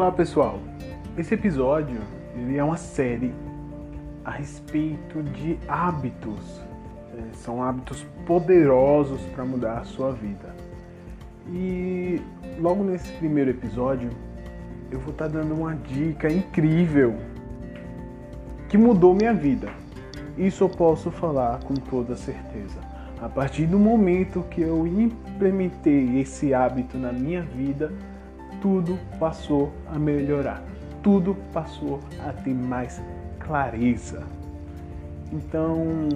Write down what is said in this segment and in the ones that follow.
Olá pessoal, esse episódio ele é uma série a respeito de hábitos. É, são hábitos poderosos para mudar a sua vida. E logo nesse primeiro episódio eu vou estar tá dando uma dica incrível que mudou minha vida. Isso eu posso falar com toda certeza. A partir do momento que eu implementei esse hábito na minha vida, tudo passou a melhorar, tudo passou a ter mais clareza. Então,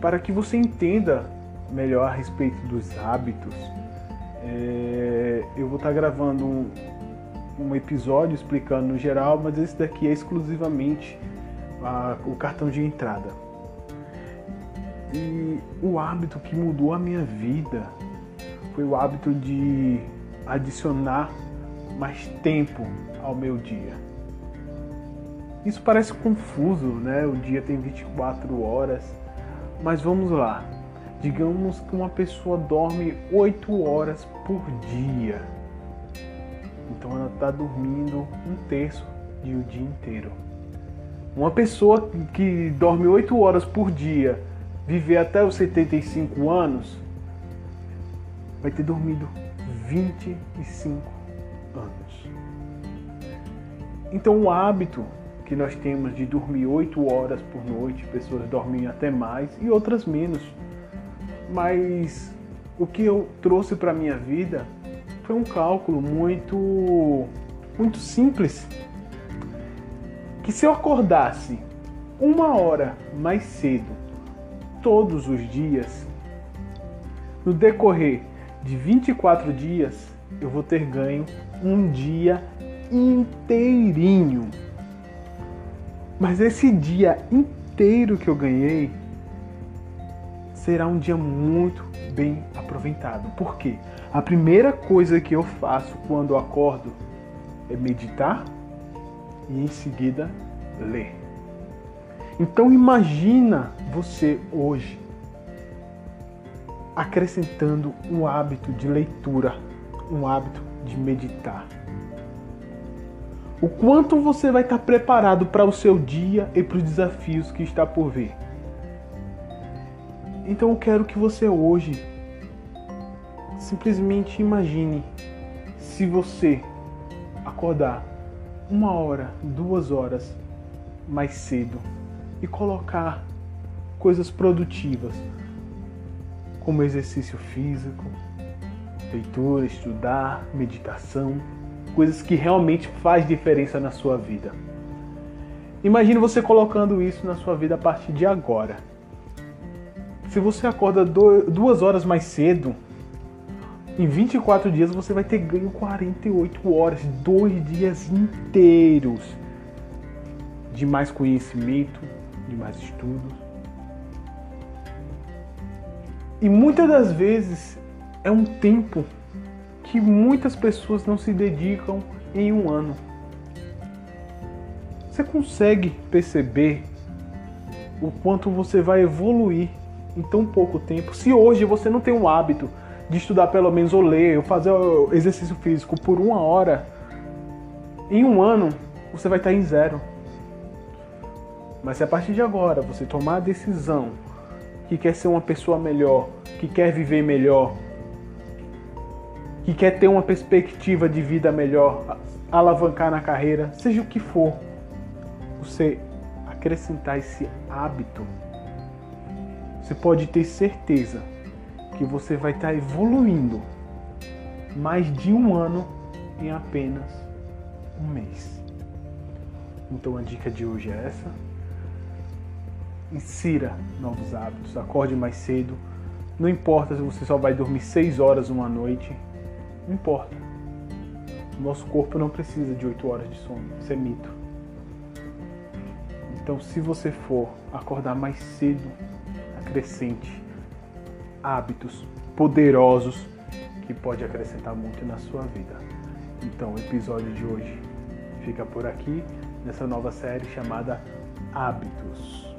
para que você entenda melhor a respeito dos hábitos, é, eu vou estar gravando um, um, episódio explicando no geral, mas esse daqui é exclusivamente a, o cartão de entrada. E o hábito que mudou a minha vida foi o hábito de adicionar mais tempo ao meu dia. Isso parece confuso, né? O dia tem 24 horas, mas vamos lá. Digamos que uma pessoa dorme 8 horas por dia. Então ela está dormindo um terço de o dia inteiro. Uma pessoa que dorme 8 horas por dia, viver até os 75 anos, vai ter dormido 25 anos. Então, o hábito que nós temos de dormir 8 horas por noite, pessoas dormem até mais e outras menos. Mas o que eu trouxe para minha vida foi um cálculo muito muito simples. Que se eu acordasse uma hora mais cedo todos os dias, no decorrer de 24 dias, eu vou ter ganho um dia inteirinho. Mas esse dia inteiro que eu ganhei será um dia muito bem aproveitado. Por quê? A primeira coisa que eu faço quando acordo é meditar e em seguida ler. Então imagina você hoje acrescentando um hábito de leitura um hábito de meditar. O quanto você vai estar preparado para o seu dia e para os desafios que está por vir. Então eu quero que você hoje simplesmente imagine se você acordar uma hora, duas horas mais cedo e colocar coisas produtivas, como exercício físico, leitura, estudar, meditação, coisas que realmente faz diferença na sua vida. Imagine você colocando isso na sua vida a partir de agora. Se você acorda duas horas mais cedo, em 24 dias você vai ter ganho 48 horas, dois dias inteiros de mais conhecimento, de mais estudos. E muitas das vezes é um tempo que muitas pessoas não se dedicam em um ano. Você consegue perceber o quanto você vai evoluir em tão pouco tempo? Se hoje você não tem o hábito de estudar pelo menos ou ler, ou fazer exercício físico por uma hora, em um ano você vai estar em zero. Mas se a partir de agora você tomar a decisão que quer ser uma pessoa melhor, que quer viver melhor, que quer ter uma perspectiva de vida melhor, alavancar na carreira, seja o que for, você acrescentar esse hábito, você pode ter certeza que você vai estar evoluindo mais de um ano em apenas um mês. Então a dica de hoje é essa. Insira novos hábitos, acorde mais cedo. Não importa se você só vai dormir 6 horas uma noite, importa. Nosso corpo não precisa de 8 horas de sono. Isso é mito. Então, se você for acordar mais cedo, acrescente hábitos poderosos que pode acrescentar muito na sua vida. Então, o episódio de hoje fica por aqui nessa nova série chamada Hábitos.